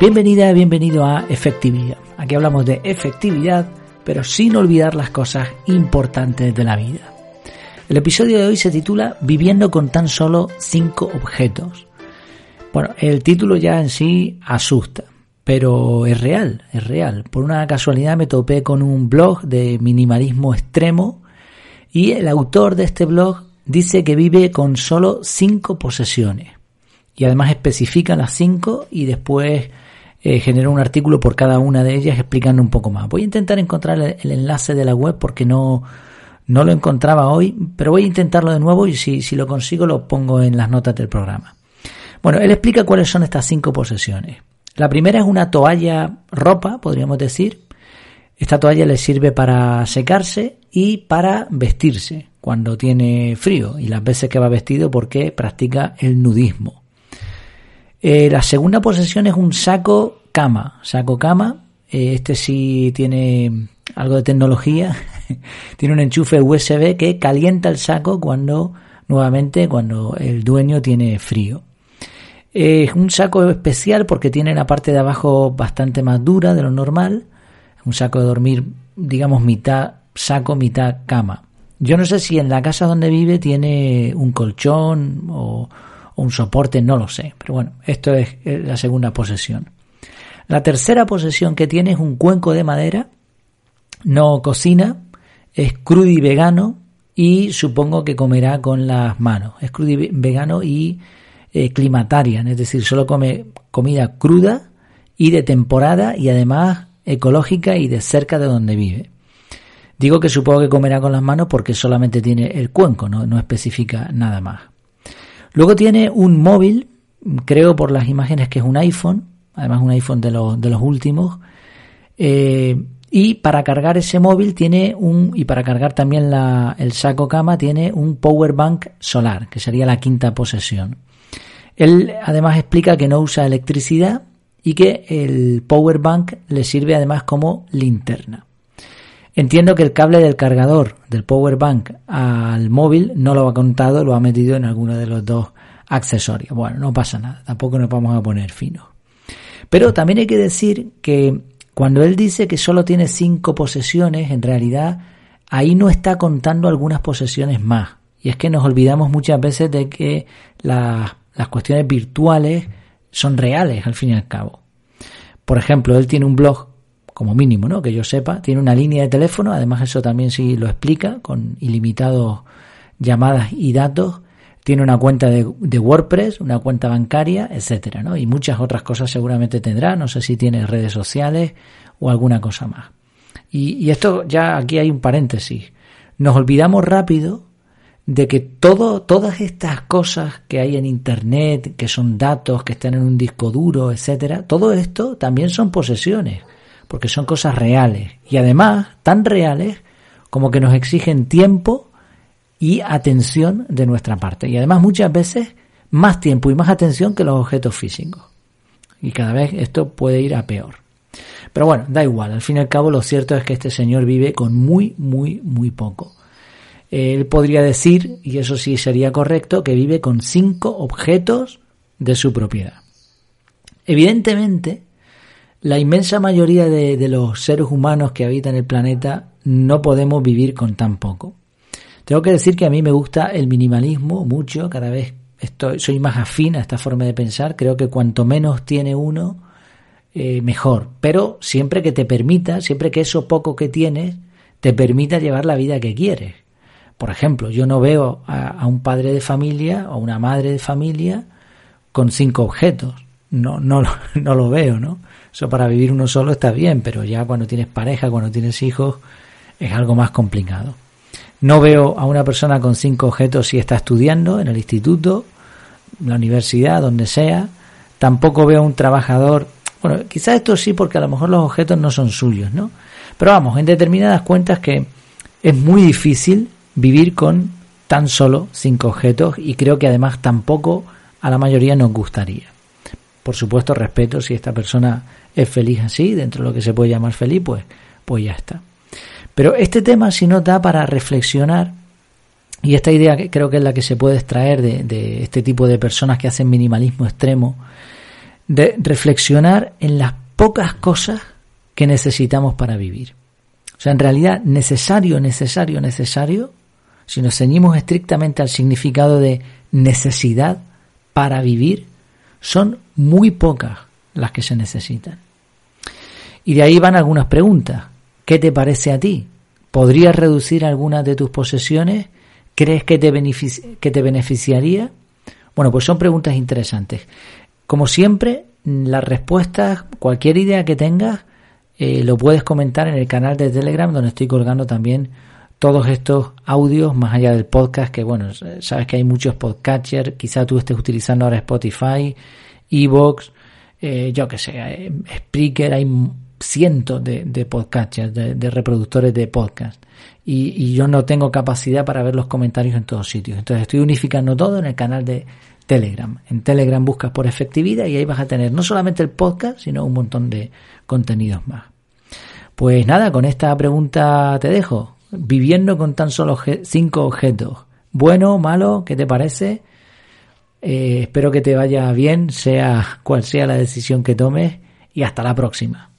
Bienvenida, bienvenido a Efectividad. Aquí hablamos de efectividad, pero sin olvidar las cosas importantes de la vida. El episodio de hoy se titula Viviendo con tan solo cinco objetos. Bueno, el título ya en sí asusta, pero es real, es real. Por una casualidad me topé con un blog de minimalismo extremo y el autor de este blog dice que vive con solo cinco posesiones. Y además especifica las cinco y después eh, generó un artículo por cada una de ellas explicando un poco más. Voy a intentar encontrar el, enlace de la web porque no, no lo encontraba hoy, pero voy a intentarlo de nuevo y si, si lo consigo lo pongo en las notas del programa. Bueno, él explica cuáles son estas cinco posesiones. La primera es una toalla ropa, podríamos decir. Esta toalla le sirve para secarse y para vestirse cuando tiene frío y las veces que va vestido porque practica el nudismo. Eh, la segunda posesión es un saco cama. Saco cama. Eh, este sí tiene algo de tecnología. tiene un enchufe USB que calienta el saco cuando, nuevamente, cuando el dueño tiene frío. Es un saco especial porque tiene la parte de abajo bastante más dura de lo normal. Un saco de dormir, digamos, mitad saco, mitad cama. Yo no sé si en la casa donde vive tiene un colchón o, un soporte, no lo sé. Pero bueno, esto es la segunda posesión. La tercera posesión que tiene es un cuenco de madera, no cocina, es crudo y vegano y supongo que comerá con las manos. Es crudo y vegano y eh, es decir, solo come comida cruda y de temporada y además ecológica y de cerca de donde vive. Digo que supongo que comerá con las manos porque solamente tiene el cuenco, no, no especifica nada más. Luego tiene un móvil, creo por las imágenes que es un iPhone, además un iPhone de los, de los últimos. Eh, y para cargar ese móvil tiene un, y para cargar también la, el saco cama tiene un power bank solar, que sería la quinta posesión. Él además explica que no usa electricidad y que el power bank le sirve además como linterna. Entiendo que el cable del cargador del power bank al móvil no lo ha contado, lo ha metido en alguno de los dos accesorios. Bueno, no pasa nada, tampoco nos vamos a poner finos. Pero también hay que decir que cuando él dice que solo tiene cinco posesiones, en realidad ahí no está contando algunas posesiones más. Y es que nos olvidamos muchas veces de que las, las cuestiones virtuales son reales al fin y al cabo. Por ejemplo, él tiene un blog como mínimo, ¿no? Que yo sepa, tiene una línea de teléfono, además eso también sí lo explica, con ilimitados llamadas y datos, tiene una cuenta de, WordPress, una cuenta bancaria, etcétera, ¿no? Y muchas otras cosas seguramente tendrá, no sé si tiene redes sociales o alguna cosa más. Y, y esto ya aquí hay un paréntesis. Nos olvidamos rápido de que todo, todas estas cosas que hay en Internet, que son datos, que están en un disco duro, etcétera, todo esto también son posesiones porque son cosas reales y además tan reales como que nos exigen tiempo y atención de nuestra parte. Y además muchas veces más tiempo y más atención que los objetos físicos. Y cada vez esto puede ir a peor. Pero bueno, da igual. Al fin y al cabo lo cierto es que este señor vive con muy, muy, muy poco. Él podría decir, y eso sí sería correcto, que vive con cinco objetos de su propiedad. Evidentemente, la inmensa mayoría de, los seres humanos que habitan el planeta no podemos vivir con tan poco. Tengo que decir que a mí me gusta el minimalismo mucho, cada vez estoy, soy más afín a esta forma de pensar, creo que cuanto menos tiene uno, eh, mejor, pero siempre que te permita, siempre que eso poco que tienes, te permita llevar la vida que quieres. Por ejemplo, yo no veo a, a un padre de familia o una madre de familia con cinco objetos. No, no, no lo veo, ¿no? Eso para vivir uno solo está bien, pero ya cuando tienes pareja, cuando tienes hijos, es algo más complicado. No veo a una persona con cinco objetos si está estudiando en el instituto, la universidad, donde sea. Tampoco veo a un trabajador. Bueno, quizás esto sí, porque a lo mejor los objetos no son suyos, ¿no? Pero vamos, en determinadas cuentas que es muy difícil vivir con tan solo cinco objetos y creo que además tampoco a la mayoría nos gustaría. Por supuesto, respeto si esta persona es feliz así, dentro de lo que se puede llamar feliz, pues, pues ya está. Pero este tema si no da para reflexionar, y esta idea creo que es la que se puede extraer de, de este tipo de personas que hacen minimalismo extremo, de reflexionar en las pocas cosas que necesitamos para vivir. O sea, en realidad, necesario, necesario, necesario, si nos ceñimos estrictamente al significado de necesidad para vivir, son muy pocas las que se necesitan. Y de ahí van algunas preguntas. ¿Qué te parece a ti? ¿Podrías reducir algunas de tus posesiones? ¿Crees que te, que te beneficiaría? Bueno, pues son preguntas interesantes. Como siempre, las respuestas, cualquier idea que tengas, eh, lo puedes comentar en el canal de Telegram donde estoy colgando también todos estos audios más allá del podcast que bueno sabes que hay muchos podcatchers quizá tú estés utilizando ahora Spotify Evox eh, yo que sé eh, Spreaker hay cientos de, podcasters de, reproductores de podcast. Y, y, yo no tengo capacidad para ver los comentarios en todos sitios. Entonces estoy unificando todo en el canal de Telegram. En Telegram buscas por efectividad y ahí vas a tener no solamente el podcast sino un montón de contenidos más. Pues nada, con esta pregunta te dejo. Viviendo con tan solo cinco objetos. Bueno, malo, ¿qué te parece? Eh, espero que te vaya bien, sea cual sea la decisión que tomes, y hasta la próxima.